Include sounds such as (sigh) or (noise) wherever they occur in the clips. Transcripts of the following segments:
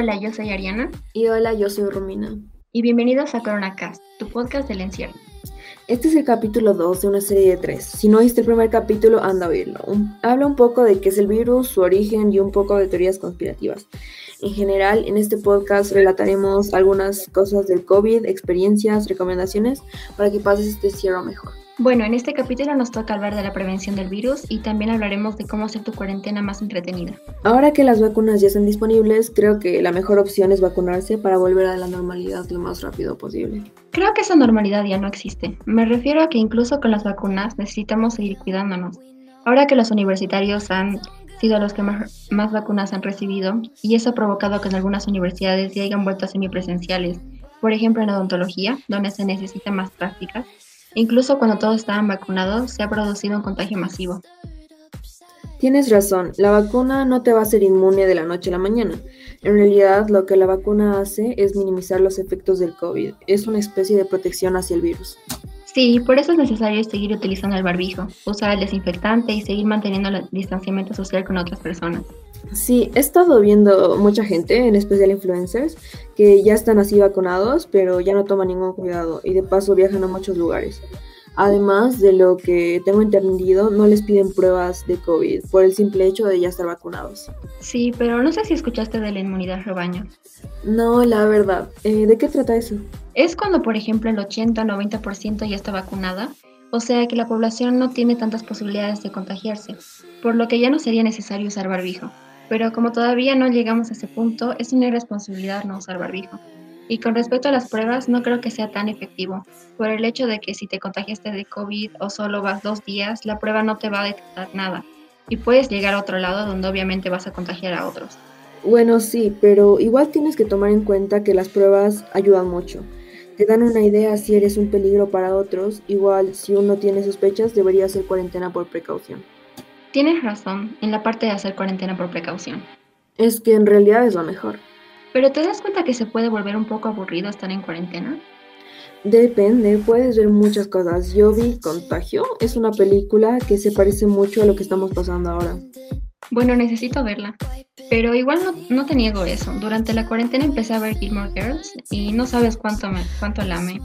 Hola, yo soy Ariana. Y hola, yo soy Romina. Y bienvenidos a CoronaCast, tu podcast del encierro. Este es el capítulo 2 de una serie de 3. Si no viste el primer capítulo, anda a oírlo. habla un poco de qué es el virus, su origen y un poco de teorías conspirativas. En general, en este podcast relataremos algunas cosas del COVID, experiencias, recomendaciones para que pases este cierre mejor. Bueno, en este capítulo nos toca hablar de la prevención del virus y también hablaremos de cómo hacer tu cuarentena más entretenida. Ahora que las vacunas ya están disponibles, creo que la mejor opción es vacunarse para volver a la normalidad lo más rápido posible. Creo que esa normalidad ya no existe. Me refiero a que incluso con las vacunas necesitamos seguir cuidándonos. Ahora que los universitarios han sido los que más, más vacunas han recibido y eso ha provocado que en algunas universidades ya hayan vuelto a semipresenciales, por ejemplo en odontología, donde se necesitan más prácticas Incluso cuando todos estaban vacunados, se ha producido un contagio masivo. Tienes razón, la vacuna no te va a hacer inmune de la noche a la mañana. En realidad, lo que la vacuna hace es minimizar los efectos del COVID. Es una especie de protección hacia el virus. Sí, por eso es necesario seguir utilizando el barbijo, usar el desinfectante y seguir manteniendo el distanciamiento social con otras personas. Sí, he estado viendo mucha gente, en especial influencers, que ya están así vacunados, pero ya no toman ningún cuidado y de paso viajan a muchos lugares. Además de lo que tengo entendido, no les piden pruebas de COVID por el simple hecho de ya estar vacunados. Sí, pero no sé si escuchaste de la inmunidad rebaño. No, la verdad. Eh, ¿De qué trata eso? Es cuando, por ejemplo, el 80 o 90% ya está vacunada, o sea que la población no tiene tantas posibilidades de contagiarse, por lo que ya no sería necesario usar barbijo. Pero como todavía no llegamos a ese punto, es una irresponsabilidad no usar barbijo. Y con respecto a las pruebas, no creo que sea tan efectivo, por el hecho de que si te contagiaste de COVID o solo vas dos días, la prueba no te va a detectar nada. Y puedes llegar a otro lado donde obviamente vas a contagiar a otros. Bueno, sí, pero igual tienes que tomar en cuenta que las pruebas ayudan mucho. Te dan una idea si eres un peligro para otros, igual si uno tiene sospechas debería hacer cuarentena por precaución. Tienes razón en la parte de hacer cuarentena por precaución. Es que en realidad es lo mejor. Pero ¿te das cuenta que se puede volver un poco aburrido estar en cuarentena? Depende, puedes ver muchas cosas. Yo vi Contagio, es una película que se parece mucho a lo que estamos pasando ahora. Bueno, necesito verla. Pero igual no, no te niego eso. Durante la cuarentena empecé a ver Gilmore Girls y no sabes cuánto, me, cuánto la amé.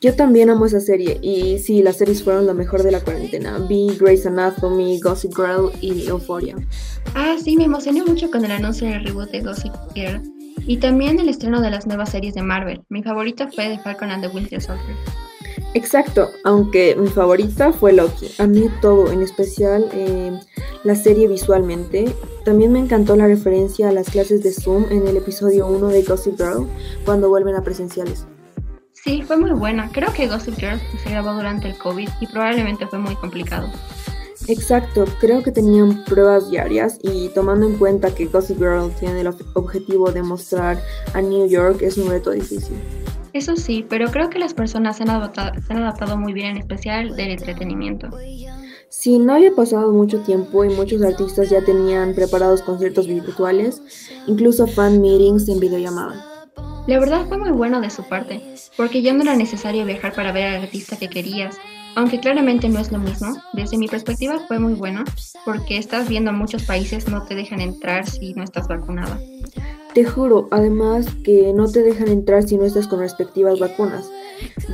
Yo también amo esa serie y sí, las series fueron lo mejor de la cuarentena. Vi Grey's Anatomy, Gossip Girl y Euphoria. Ah, sí, me emocioné mucho con el anuncio del reboot de Gossip Girl y también el estreno de las nuevas series de Marvel. Mi favorita fue The Falcon and the Winter Soldier. Exacto, aunque mi favorita fue Loki. Amé todo, en especial eh, la serie visualmente. También me encantó la referencia a las clases de Zoom en el episodio 1 de Gossip Girl cuando vuelven a presenciales. Sí, fue muy buena. Creo que Gossip Girl se grabó durante el COVID y probablemente fue muy complicado. Exacto, creo que tenían pruebas diarias y tomando en cuenta que Gossip Girl tiene el objetivo de mostrar a New York es un reto difícil. Eso sí, pero creo que las personas se han adaptado, se han adaptado muy bien, en especial del entretenimiento. Sí, no había pasado mucho tiempo y muchos artistas ya tenían preparados conciertos virtuales, incluso fan meetings en videollamada. La verdad fue muy bueno de su parte, porque ya no era necesario viajar para ver al artista que querías, aunque claramente no es lo mismo. Desde mi perspectiva fue muy bueno, porque estás viendo a muchos países no te dejan entrar si no estás vacunada. Te juro, además que no te dejan entrar si no estás con respectivas vacunas.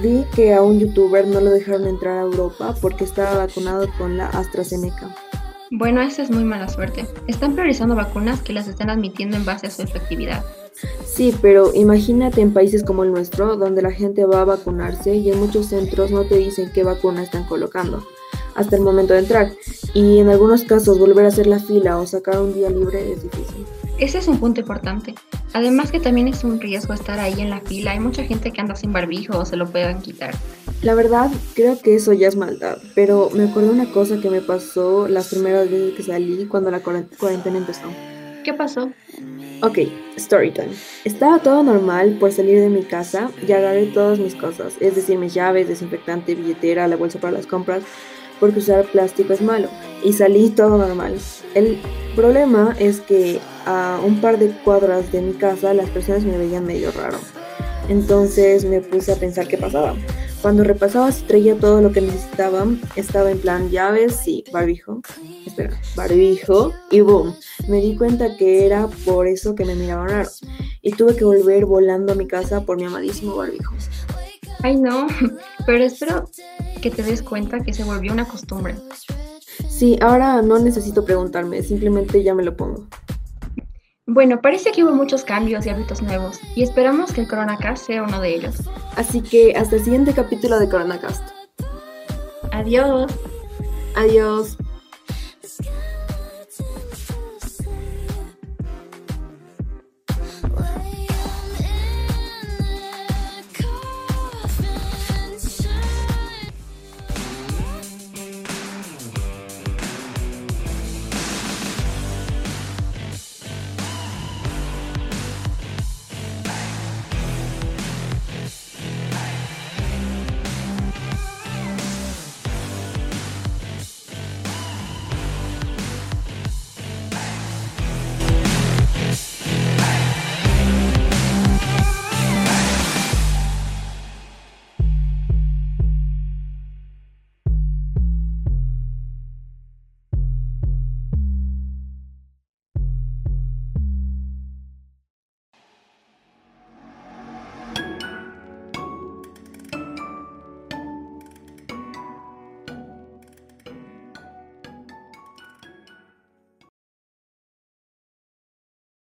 Vi que a un youtuber no lo dejaron entrar a Europa porque estaba vacunado con la AstraZeneca. Bueno, esa es muy mala suerte. Están priorizando vacunas que las están admitiendo en base a su efectividad. Sí, pero imagínate en países como el nuestro, donde la gente va a vacunarse y en muchos centros no te dicen qué vacuna están colocando hasta el momento de entrar. Y en algunos casos volver a hacer la fila o sacar un día libre es difícil. Ese es un punto importante. Además que también es un riesgo estar ahí en la fila. Hay mucha gente que anda sin barbijo o se lo puedan quitar. La verdad, creo que eso ya es maldad. Pero me acuerdo una cosa que me pasó las primeras veces que salí cuando la cuarentena empezó. ¿Qué pasó? Ok, story time. Estaba todo normal por salir de mi casa y agarré todas mis cosas, es decir, mis llaves, desinfectante, billetera, la bolsa para las compras, porque usar plástico es malo. Y salí todo normal. El problema es que a un par de cuadras de mi casa las personas me veían medio raro. Entonces me puse a pensar qué pasaba. Cuando repasaba si traía todo lo que necesitaba, estaba en plan llaves y barbijo. Espera, barbijo y boom. Me di cuenta que era por eso que me miraban raro. Y tuve que volver volando a mi casa por mi amadísimo barbijo. Ay no, (laughs) pero espero que te des cuenta que se volvió una costumbre. Sí, ahora no necesito preguntarme, simplemente ya me lo pongo. Bueno, parece que hubo muchos cambios y hábitos nuevos, y esperamos que el Coronacast sea uno de ellos. Así que hasta el siguiente capítulo de Coronacast. Adiós. Adiós.